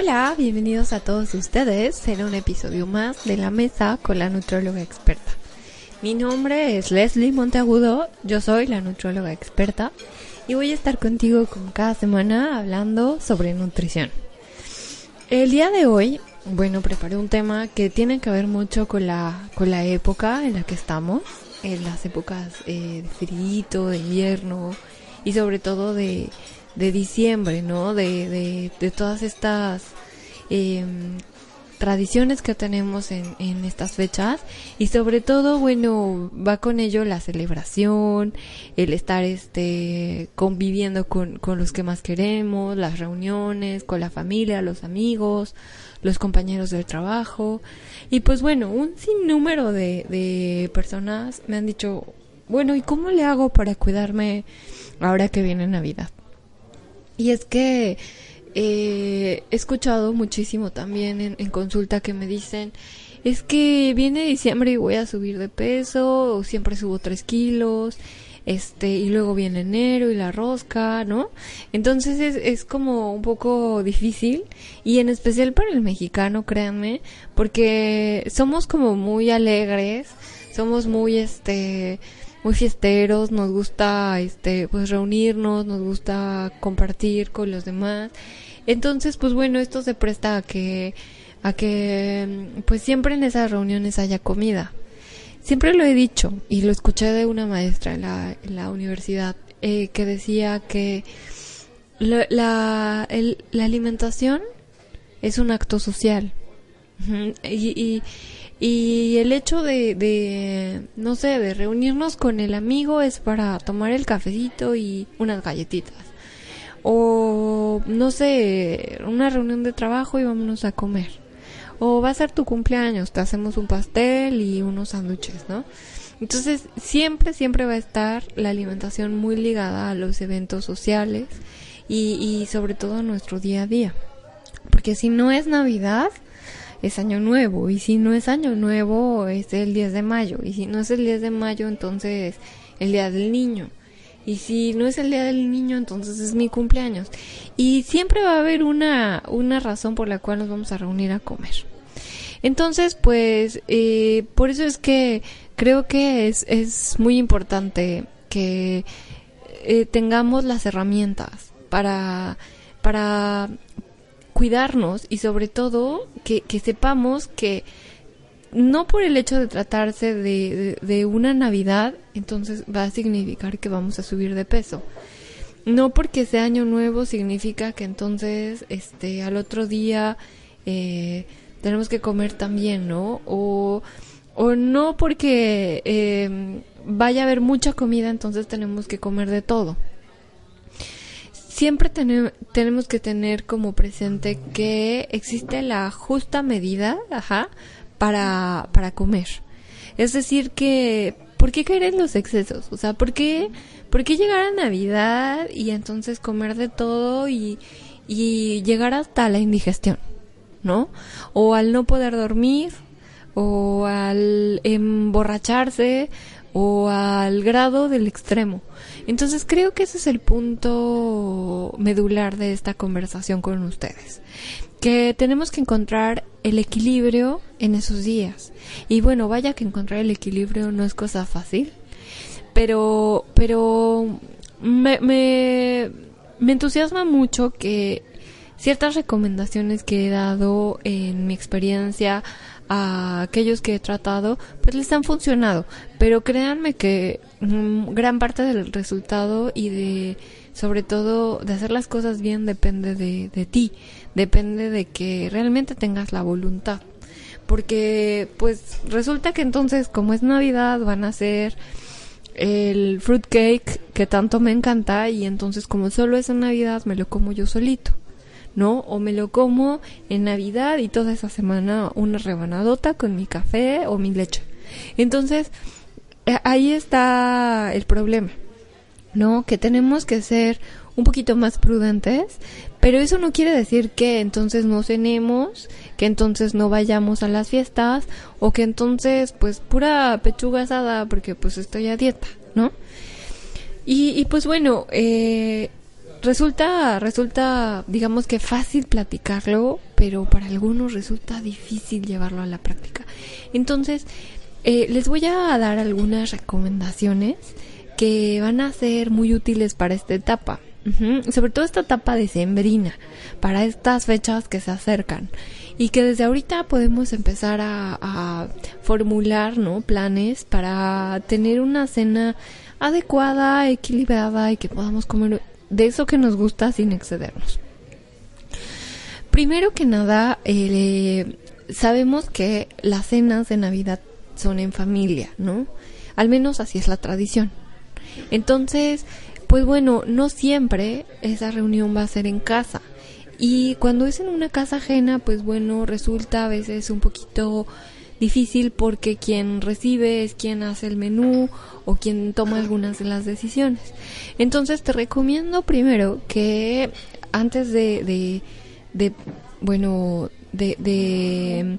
Hola, bienvenidos a todos ustedes en un episodio más de La Mesa con la Nutróloga Experta. Mi nombre es Leslie Monteagudo, yo soy la Nutróloga Experta y voy a estar contigo como cada semana hablando sobre nutrición. El día de hoy, bueno, preparé un tema que tiene que ver mucho con la, con la época en la que estamos, en las épocas eh, de frío, de invierno y sobre todo de, de diciembre, ¿no? De, de, todas estas eh, tradiciones que tenemos en, en estas fechas y sobre todo, bueno, va con ello la celebración, el estar este conviviendo con, con los que más queremos, las reuniones, con la familia, los amigos, los compañeros del trabajo y pues bueno, un sinnúmero de, de personas me han dicho, bueno, ¿y cómo le hago para cuidarme ahora que viene Navidad? Y es que eh, he escuchado muchísimo también en, consulta que me dicen, es que viene diciembre y voy a subir de peso, o siempre subo tres kilos, este, y luego viene enero y la rosca, ¿no? Entonces es, es como un poco difícil, y en especial para el mexicano, créanme, porque somos como muy alegres, somos muy, este, muy fiesteros, nos gusta este pues reunirnos, nos gusta compartir con los demás. Entonces, pues bueno, esto se presta a que a que pues siempre en esas reuniones haya comida. Siempre lo he dicho y lo escuché de una maestra en la, en la universidad eh, que decía que la, la, el, la alimentación es un acto social. y, y y el hecho de, de, no sé, de reunirnos con el amigo es para tomar el cafecito y unas galletitas. O, no sé, una reunión de trabajo y vámonos a comer. O va a ser tu cumpleaños, te hacemos un pastel y unos sándwiches, ¿no? Entonces, siempre, siempre va a estar la alimentación muy ligada a los eventos sociales y, y sobre todo a nuestro día a día. Porque si no es Navidad, es año nuevo y si no es año nuevo es el 10 de mayo y si no es el 10 de mayo entonces el día del niño y si no es el día del niño entonces es mi cumpleaños y siempre va a haber una una razón por la cual nos vamos a reunir a comer. Entonces pues eh, por eso es que creo que es es muy importante que eh, tengamos las herramientas para para cuidarnos y sobre todo que, que, sepamos que no por el hecho de tratarse de, de, una Navidad, entonces va a significar que vamos a subir de peso. No porque sea año nuevo significa que entonces este al otro día eh, tenemos que comer también, ¿no? O, o no porque eh, vaya a haber mucha comida, entonces tenemos que comer de todo siempre ten tenemos que tener como presente que existe la justa medida, ajá, para, para comer. Es decir, que, ¿por qué caer en los excesos? O sea, ¿por qué, ¿por qué llegar a Navidad y entonces comer de todo y, y llegar hasta la indigestión? ¿No? O al no poder dormir, o al emborracharse, o al grado del extremo. Entonces creo que ese es el punto medular de esta conversación con ustedes. Que tenemos que encontrar el equilibrio en esos días. Y bueno, vaya que encontrar el equilibrio no es cosa fácil. Pero, pero me, me, me entusiasma mucho que ciertas recomendaciones que he dado en mi experiencia a aquellos que he tratado, pues les han funcionado. Pero créanme que mm, gran parte del resultado y de, sobre todo, de hacer las cosas bien depende de, de ti. Depende de que realmente tengas la voluntad. Porque, pues, resulta que entonces, como es Navidad, van a ser el fruitcake que tanto me encanta y entonces como solo es en Navidad me lo como yo solito. ¿No? O me lo como en Navidad y toda esa semana una rebanadota con mi café o mi leche. Entonces, eh, ahí está el problema, ¿no? Que tenemos que ser un poquito más prudentes, pero eso no quiere decir que entonces no cenemos, que entonces no vayamos a las fiestas o que entonces pues pura pechuga asada porque pues estoy a dieta, ¿no? Y, y pues bueno, eh, resulta, resulta, digamos que fácil platicarlo, pero para algunos resulta difícil llevarlo a la práctica. Entonces, eh, les voy a dar algunas recomendaciones que van a ser muy útiles para esta etapa. Sobre todo esta etapa de sembrina, para estas fechas que se acercan. Y que desde ahorita podemos empezar a, a formular ¿no? planes para tener una cena adecuada, equilibrada y que podamos comer de eso que nos gusta sin excedernos. Primero que nada, eh, sabemos que las cenas de Navidad son en familia, ¿no? Al menos así es la tradición. Entonces, pues bueno, no siempre esa reunión va a ser en casa. Y cuando es en una casa ajena, pues bueno, resulta a veces un poquito difícil porque quien recibe es quien hace el menú o quien toma algunas de las decisiones. Entonces te recomiendo primero que antes de, de, bueno, de, de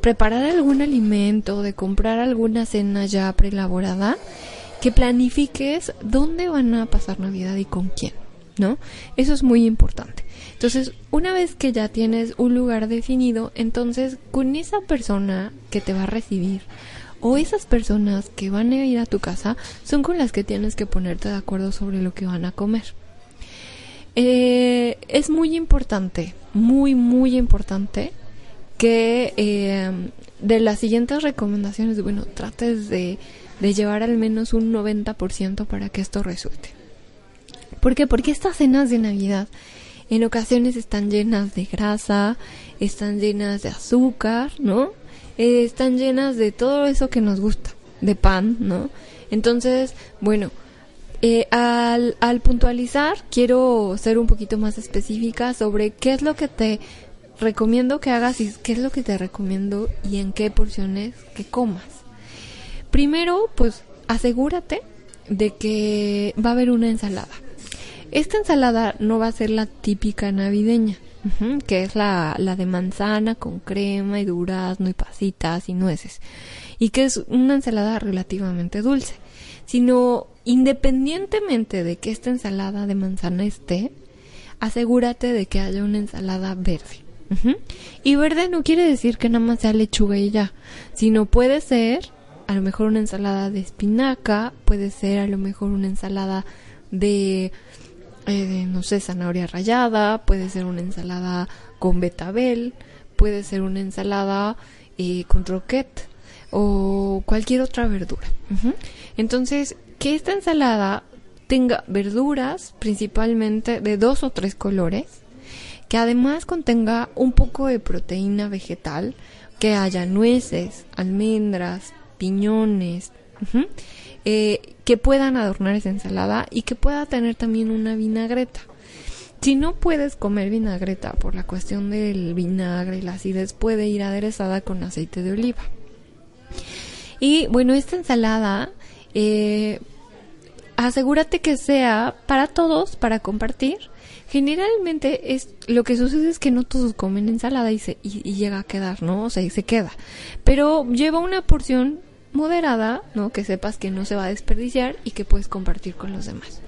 preparar algún alimento, de comprar alguna cena ya preelaborada, que planifiques dónde van a pasar Navidad y con quién, ¿no? Eso es muy importante. Entonces, una vez que ya tienes un lugar definido, entonces con esa persona que te va a recibir o esas personas que van a ir a tu casa son con las que tienes que ponerte de acuerdo sobre lo que van a comer. Eh, es muy importante, muy, muy importante que eh, de las siguientes recomendaciones, bueno, trates de, de llevar al menos un 90% para que esto resulte. ¿Por qué? Porque estas cenas de Navidad en ocasiones están llenas de grasa, están llenas de azúcar, ¿no? Eh, están llenas de todo eso que nos gusta, de pan, ¿no? Entonces, bueno, eh, al, al puntualizar, quiero ser un poquito más específica sobre qué es lo que te recomiendo que hagas y qué es lo que te recomiendo y en qué porciones que comas. Primero, pues asegúrate de que va a haber una ensalada. Esta ensalada no va a ser la típica navideña, que es la, la de manzana con crema y durazno y pasitas y nueces, y que es una ensalada relativamente dulce, sino independientemente de que esta ensalada de manzana esté, asegúrate de que haya una ensalada verde. Y verde no quiere decir que nada más sea lechuga y ya, sino puede ser a lo mejor una ensalada de espinaca, puede ser a lo mejor una ensalada de eh, no sé, zanahoria rallada, puede ser una ensalada con betabel, puede ser una ensalada eh, con roquette o cualquier otra verdura. Entonces, que esta ensalada tenga verduras principalmente de dos o tres colores, que además contenga un poco de proteína vegetal, que haya nueces, almendras, piñones, eh, que puedan adornar esa ensalada y que pueda tener también una vinagreta. Si no puedes comer vinagreta por la cuestión del vinagre y la acidez, puede ir aderezada con aceite de oliva. Y bueno, esta ensalada, eh, asegúrate que sea para todos, para compartir. Generalmente es lo que sucede es que no todos comen ensalada y, se, y, llega a quedar, ¿no? O sea, y se queda. Pero lleva una porción moderada, ¿no? Que sepas que no se va a desperdiciar y que puedes compartir con los demás.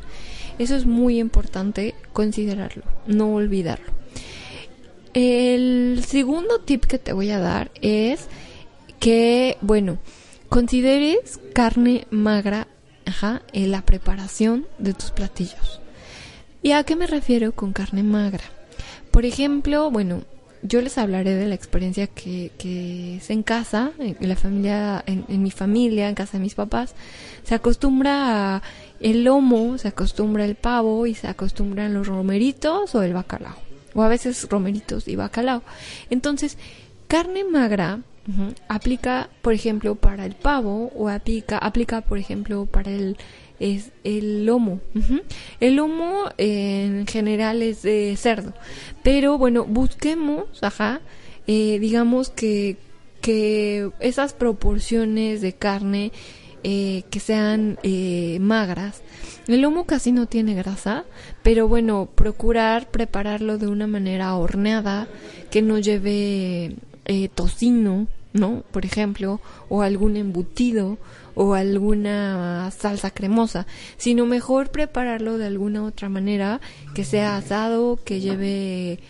Eso es muy importante considerarlo, no olvidarlo. El segundo tip que te voy a dar es que, bueno, consideres carne magra en la preparación de tus platillos. ¿Y a qué me refiero con carne magra? Por ejemplo, bueno, yo les hablaré de la experiencia que, es en casa, en la familia, en, mi familia, en casa de mis papás. Se acostumbra el lomo, se acostumbra el pavo y se acostumbran los romeritos o el bacalao. O a veces romeritos y bacalao. Entonces, carne magra aplica, por ejemplo, para el pavo o aplica, aplica, por ejemplo, para el es el lomo. El lomo en general es de cerdo. Pero bueno, busquemos, ajá, eh, digamos que, que esas proporciones de carne eh, que sean eh, magras. El lomo casi no tiene grasa, pero bueno, procurar prepararlo de una manera horneada, que no lleve tocino, ¿no? Por ejemplo, o algún embutido, o alguna salsa cremosa, sino mejor prepararlo de alguna otra manera, que sea asado, que lleve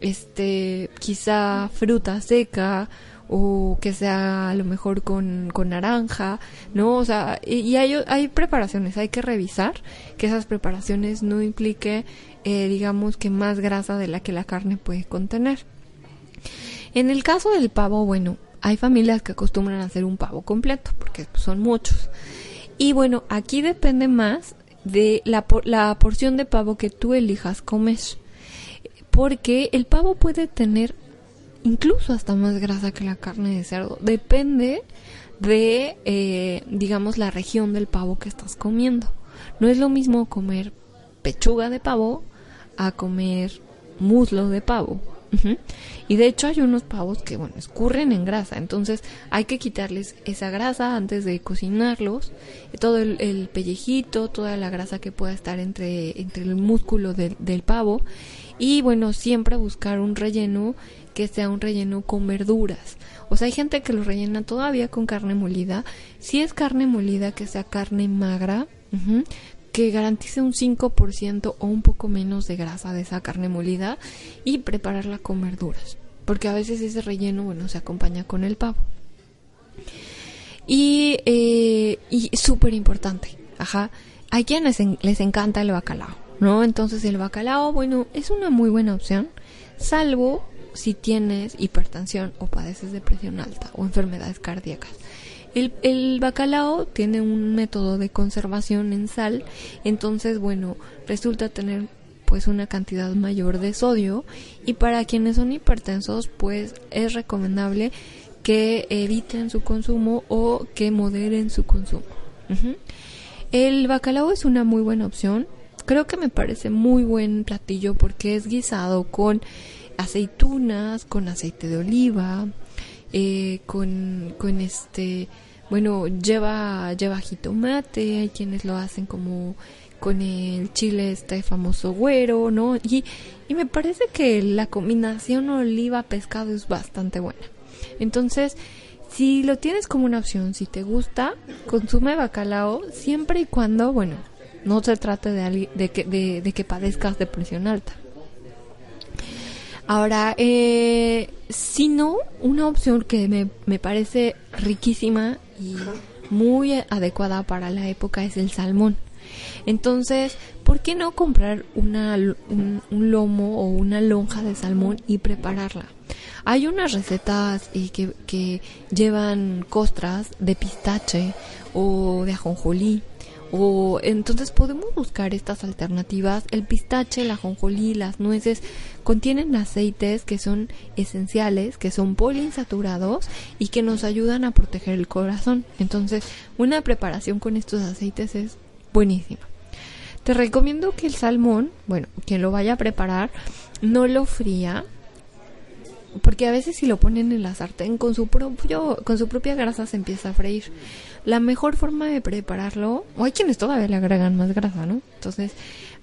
este quizá fruta seca o que sea a lo mejor con, con naranja, ¿no? O sea, y, hay, hay preparaciones, hay que revisar que esas preparaciones no implique, eh, digamos, que más grasa de la que la carne puede contener. En el caso del pavo, bueno, hay familias que acostumbran a hacer un pavo completo, porque son muchos. Y bueno, aquí depende más de la, la porción de pavo que tú elijas comer. Porque el pavo puede tener incluso hasta más grasa que la carne de cerdo. Depende de, eh, digamos, la región del pavo que estás comiendo. No es lo mismo comer pechuga de pavo a comer muslo de pavo. Y de hecho hay unos pavos que, bueno, escurren en grasa, entonces hay que quitarles esa grasa antes de cocinarlos, todo el, pellejito, toda la grasa que pueda estar entre, entre el músculo del, del pavo. Y bueno, siempre buscar un relleno que sea un relleno con verduras. O sea, hay gente que lo rellena todavía con carne molida. Si es carne molida, que sea carne magra, que garantice un 5% o un poco menos de grasa de esa carne molida y prepararla con verduras. Porque a veces ese relleno, bueno, se acompaña con el pavo. Y, eh, y súper importante, ajá, hay quienes les encanta el bacalao, ¿no? Entonces el bacalao, bueno, es una muy buena opción, salvo si tienes hipertensión o padeces de presión alta o enfermedades cardíacas. El, bacalao tiene un método de conservación en sal, entonces, bueno, resulta tener pues una cantidad mayor de sodio y para quienes son hipertensos pues es recomendable que eviten su consumo o que moderen su consumo. El bacalao es una muy buena opción. Creo que me parece muy buen platillo porque es guisado con aceitunas, con aceite de oliva, eh, con, con este, bueno, lleva, lleva jitomate, hay quienes lo hacen como con el chile este famoso güero, ¿no? Y, y me parece que la combinación oliva-pescado es bastante buena. Entonces, si lo tienes como una opción, si te gusta, consume bacalao siempre y cuando, bueno, no se trate de, de, que, de, de que padezcas de presión alta. Ahora, eh, si no, una opción que me, me parece riquísima y muy adecuada para la época es el salmón. Entonces, ¿por qué no comprar una, un, lomo o una lonja de salmón y prepararla? Hay unas recetas eh, que, que llevan costras de pistache o de ajonjolí o entonces podemos buscar estas alternativas. El pistache, la jonjolí, las nueces contienen aceites que son esenciales, que son poliinsaturados y que nos ayudan a proteger el corazón. Entonces, una preparación con estos aceites es buenísima. Te recomiendo que el salmón, bueno, quien lo vaya a preparar, no lo fría, porque a veces si lo ponen en la sartén con su propio con su propia grasa se empieza a freír la mejor forma de prepararlo, o hay quienes todavía le agregan más grasa, ¿no? Entonces,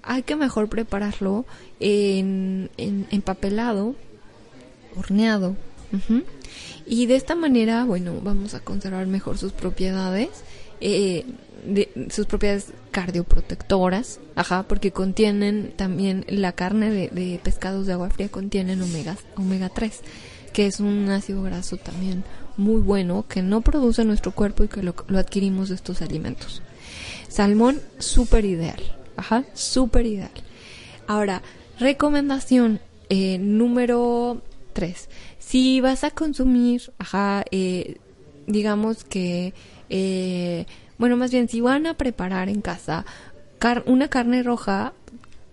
hay que mejor prepararlo en, empapelado, horneado. Y de esta manera, bueno, vamos a conservar mejor sus propiedades, eh, sus propiedades cardioprotectoras, ajá, porque contienen también la carne de, de pescados de agua fría, contienen omega, omega 3, que es un ácido graso también muy bueno que no produce nuestro cuerpo y que lo, adquirimos de estos alimentos. Salmón, súper ideal. Ajá, súper ideal. Ahora, recomendación eh, número 3. Si vas a consumir, ajá, eh, digamos que, eh, bueno, más bien, si van a preparar en casa una carne roja,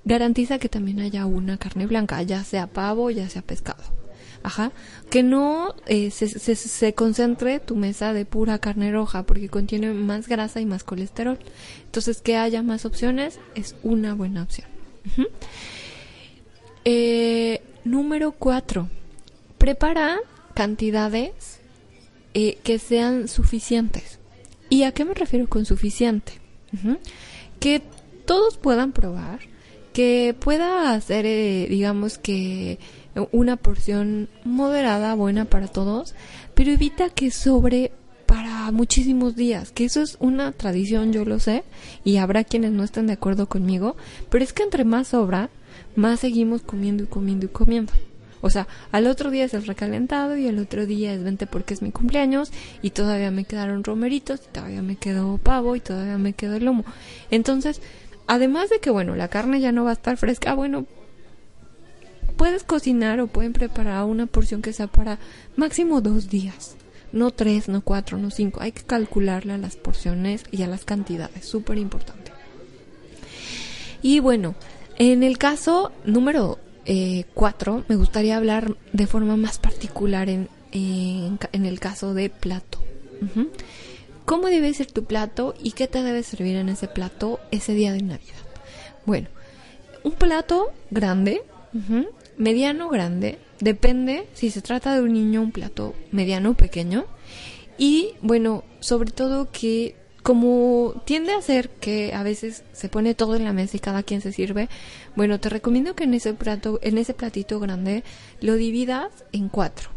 garantiza que también haya una carne blanca, ya sea pavo, ya sea pescado. Ajá. Que no eh, se, se, concentre tu mesa de pura carne roja porque contiene más grasa y más colesterol. Entonces, que haya más opciones es una buena opción. Eh, número cuatro. Prepara cantidades eh, que sean suficientes. ¿Y a qué me refiero con suficiente? Que todos puedan probar, que pueda hacer, digamos que una porción moderada, buena para todos, pero evita que sobre para muchísimos días, que eso es una tradición, yo lo sé, y habrá quienes no estén de acuerdo conmigo, pero es que entre más sobra, más seguimos comiendo y comiendo y comiendo. O sea, al otro día es el recalentado y al otro día es vente porque es mi cumpleaños y todavía me quedaron romeritos y todavía me quedó pavo y todavía me quedó el lomo. Entonces, además de que, bueno, la carne ya no va a estar fresca, bueno, puedes cocinar o pueden preparar una porción que sea para máximo dos días. No tres, no cuatro, no cinco. Hay que calcularle a las porciones y a las cantidades. Súper importante. Y bueno, en el caso número eh, cuatro, me gustaría hablar de forma más particular en, en, el caso de plato. ¿Cómo debe ser tu plato y qué te debe servir en ese plato ese día de Navidad? Bueno, un plato grande, mediano grande, depende si se trata de un niño, un plato mediano o pequeño. Y bueno, sobre todo que como tiende a ser que a veces se pone todo en la mesa y cada quien se sirve, bueno, te recomiendo que en ese plato, en ese platito grande, lo dividas en cuatro.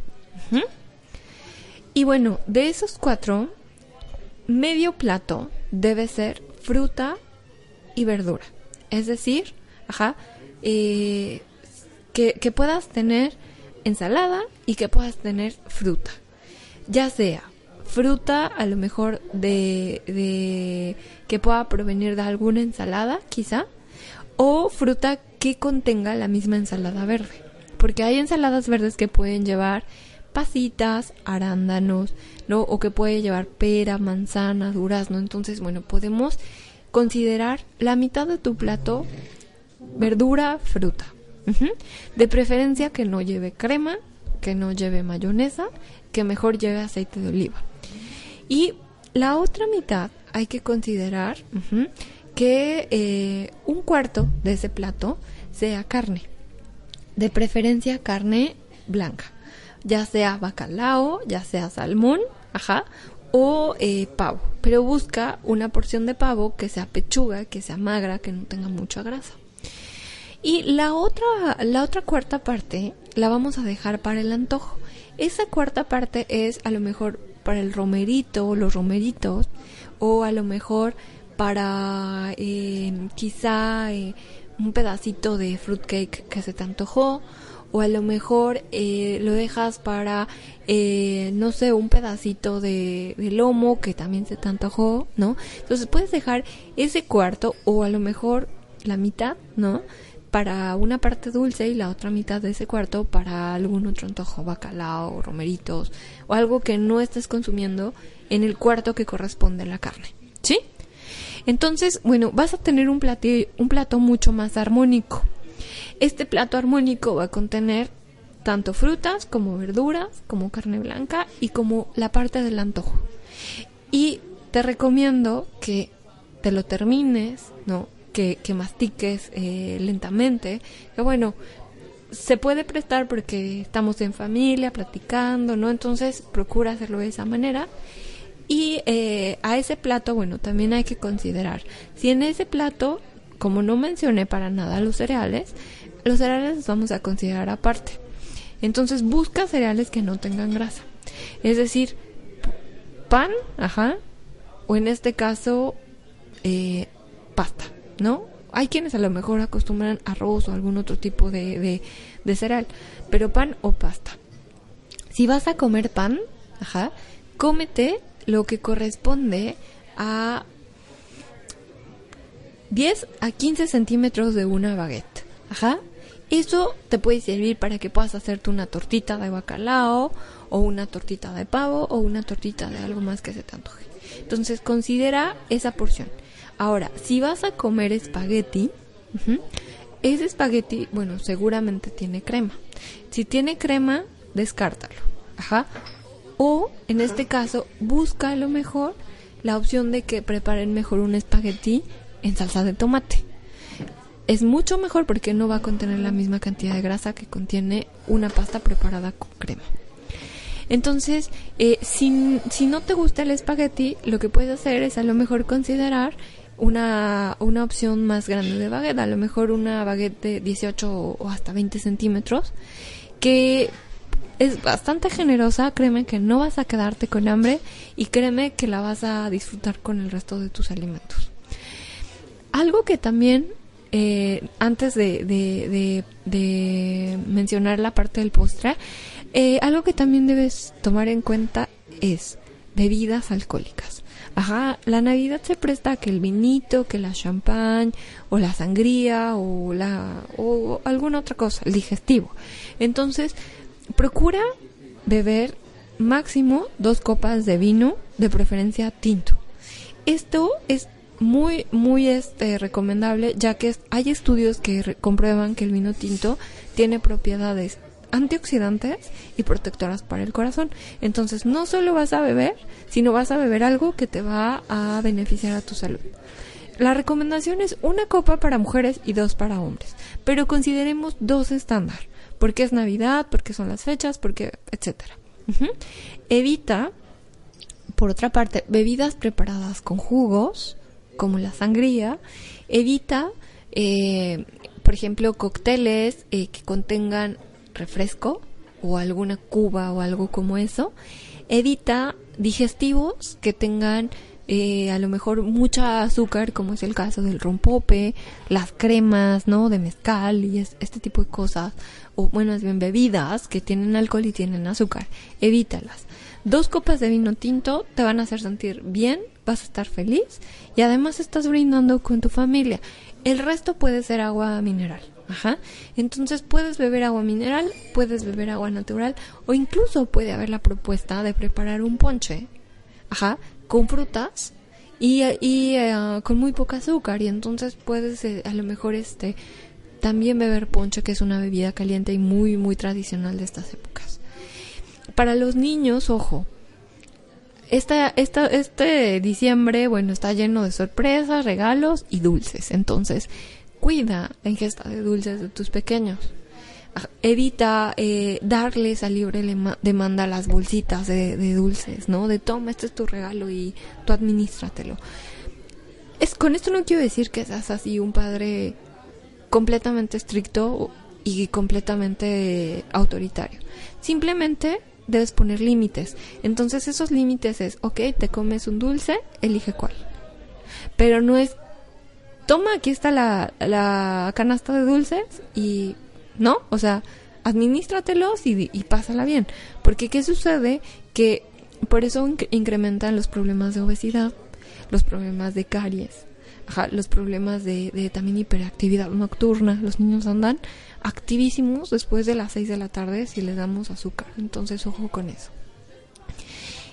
Y bueno, de esos cuatro, medio plato debe ser fruta y verdura. Es decir, ajá, eh, que, puedas tener ensalada y que puedas tener fruta. Ya sea fruta a lo mejor de, de que pueda provenir de alguna ensalada, quizá, o fruta que contenga la misma ensalada verde. Porque hay ensaladas verdes que pueden llevar pasitas, arándanos, ¿no? O que puede llevar pera, manzana, durazno. Entonces, bueno, podemos considerar la mitad de tu plato verdura, fruta. De preferencia que no lleve crema, que no lleve mayonesa, que mejor lleve aceite de oliva. Y la otra mitad hay que considerar que eh, un cuarto de ese plato sea carne. De preferencia carne blanca. Ya sea bacalao, ya sea salmón, ajá, o eh, pavo. Pero busca una porción de pavo que sea pechuga, que sea magra, que no tenga mucha grasa. Y la otra, la otra cuarta parte la vamos a dejar para el antojo. Esa cuarta parte es a lo mejor para el romerito, los romeritos, o a lo mejor para eh, quizá eh, un pedacito de fruitcake que se te antojó, o a lo mejor eh, lo dejas para, no sé, un pedacito de, lomo que también se te antojó, ¿no? Entonces puedes dejar ese cuarto o a lo mejor la mitad, ¿no? Para una parte dulce y la otra mitad de ese cuarto para algún otro antojo, bacalao, romeritos o algo que no estés consumiendo en el cuarto que corresponde a la carne. ¿Sí? Entonces, bueno, vas a tener un, un plato mucho más armónico. Este plato armónico va a contener tanto frutas como verduras, como carne blanca y como la parte del antojo. Y te recomiendo que te lo termines, ¿no? Que, mastiques eh, lentamente, que bueno, se puede prestar porque estamos en familia, platicando, ¿no? Entonces procura hacerlo de esa manera. Y eh, a ese plato, bueno, también hay que considerar, si en ese plato, como no mencioné para nada los cereales, los cereales los vamos a considerar aparte. Entonces busca cereales que no tengan grasa. Es decir, pan, ajá, o en este caso, eh, pasta. ¿No? Hay quienes a lo mejor acostumbran arroz o algún otro tipo de, de, cereal, pero pan o pasta. Si vas a comer pan, ajá, cómete lo que corresponde a 10 a 15 centímetros de una baguette. Ajá. Eso te puede servir para que puedas hacerte una tortita de bacalao o una tortita de pavo o una tortita de algo más que se te antoje. Entonces considera esa porción. Ahora, si vas a comer espagueti, ese espagueti, bueno, seguramente tiene crema. Si tiene crema, descártalo. Ajá. O, en este caso, busca a lo mejor la opción de que preparen mejor un espagueti en salsa de tomate. Es mucho mejor porque no va a contener la misma cantidad de grasa que contiene una pasta preparada con crema. Entonces, eh, si, si no te gusta el espagueti, lo que puedes hacer es a lo mejor considerar una, una opción más grande de baguette, a lo mejor una baguette de 18 o hasta 20 centímetros, que es bastante generosa, créeme que no vas a quedarte con hambre y créeme que la vas a disfrutar con el resto de tus alimentos. Algo que también, eh, antes de, de, de, mencionar la parte del postre, eh, algo que también debes tomar en cuenta es bebidas alcohólicas. Ajá, la Navidad se presta a que el vinito, que la champán o la sangría o la o alguna otra cosa, el digestivo. Entonces, procura beber máximo dos copas de vino, de preferencia tinto. Esto es muy muy este recomendable ya que hay estudios que comprueban que el vino tinto tiene propiedades antioxidantes y protectoras para el corazón. Entonces no solo vas a beber, sino vas a beber algo que te va a beneficiar a tu salud. La recomendación es una copa para mujeres y dos para hombres, pero consideremos dos estándar, porque es Navidad, porque son las fechas, porque etcétera. Evita, por otra parte, bebidas preparadas con jugos, como la sangría. Evita, eh, por ejemplo, cócteles eh, que contengan refresco o alguna cuba o algo como eso. Evita digestivos que tengan eh, a lo mejor mucha azúcar, como es el caso del rompope, las cremas, ¿no? De mezcal y este tipo de cosas, o bueno, bien bebidas que tienen alcohol y tienen azúcar. Evítalas. Dos copas de vino tinto te van a hacer sentir bien, vas a estar feliz y además estás brindando con tu familia. El resto puede ser agua mineral. Ajá. Entonces puedes beber agua mineral, puedes beber agua natural o incluso puede haber la propuesta de preparar un ponche, ajá, con frutas y, y eh, con muy poca azúcar y entonces puedes eh, a lo mejor este también beber ponche que es una bebida caliente y muy muy tradicional de estas épocas. Para los niños, ojo, esta, esta, este diciembre, bueno, está lleno de sorpresas, regalos y dulces. Entonces, cuida la ingesta de dulces de tus pequeños. Evita eh, darles a libre demanda las bolsitas de, dulces, ¿no? De toma, este es tu regalo y tú administratelo. Es, con esto no quiero decir que seas así un padre completamente estricto y completamente autoritario. Simplemente debes poner límites. Entonces esos límites es, ok, te comes un dulce, elige cuál. Pero no es toma, aquí está la, la canasta de dulces y, ¿no? O sea, administratelos y, y pásala bien. Porque ¿qué sucede? Que por eso incrementan los problemas de obesidad, los problemas de caries, los problemas de, de, también hiperactividad nocturna. Los niños andan activísimos después de las 6 de la tarde si les damos azúcar. Entonces, ojo con eso.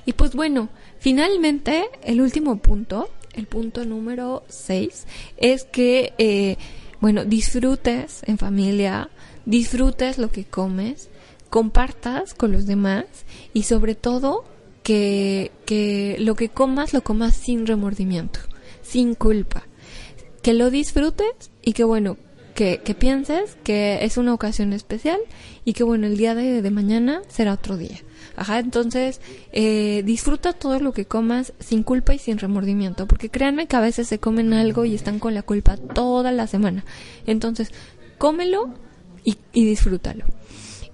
Y pues bueno, finalmente, el último punto el punto número 6 es que, eh, bueno, disfrutes en familia, disfrutes lo que comes, compartas con los demás y sobre todo que, que lo que comas lo comas sin remordimiento, sin culpa. Que lo disfrutes y que bueno, que, pienses que es una ocasión especial y que bueno, el día de, mañana será otro día. Ajá, entonces eh, disfruta todo lo que comas sin culpa y sin remordimiento, porque créanme que a veces se comen algo y están con la culpa toda la semana. Entonces, cómelo y, y disfrútalo.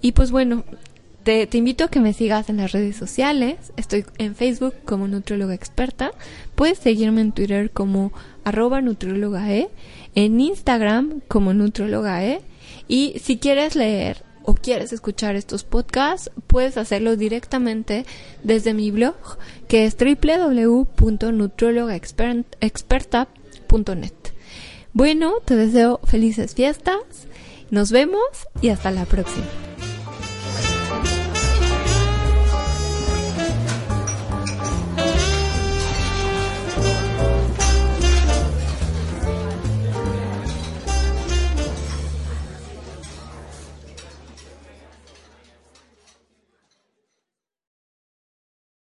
Y pues bueno, te, te, invito a que me sigas en las redes sociales. Estoy en Facebook como Nutrióloga Experta. Puedes seguirme en Twitter como arroba nutriólogae, en Instagram como nutriólogae. Y si quieres leer o quieres escuchar estos podcasts, puedes hacerlo directamente desde mi blog, que es www.nutriologaexperta.net. Bueno, te deseo felices fiestas, nos vemos y hasta la próxima.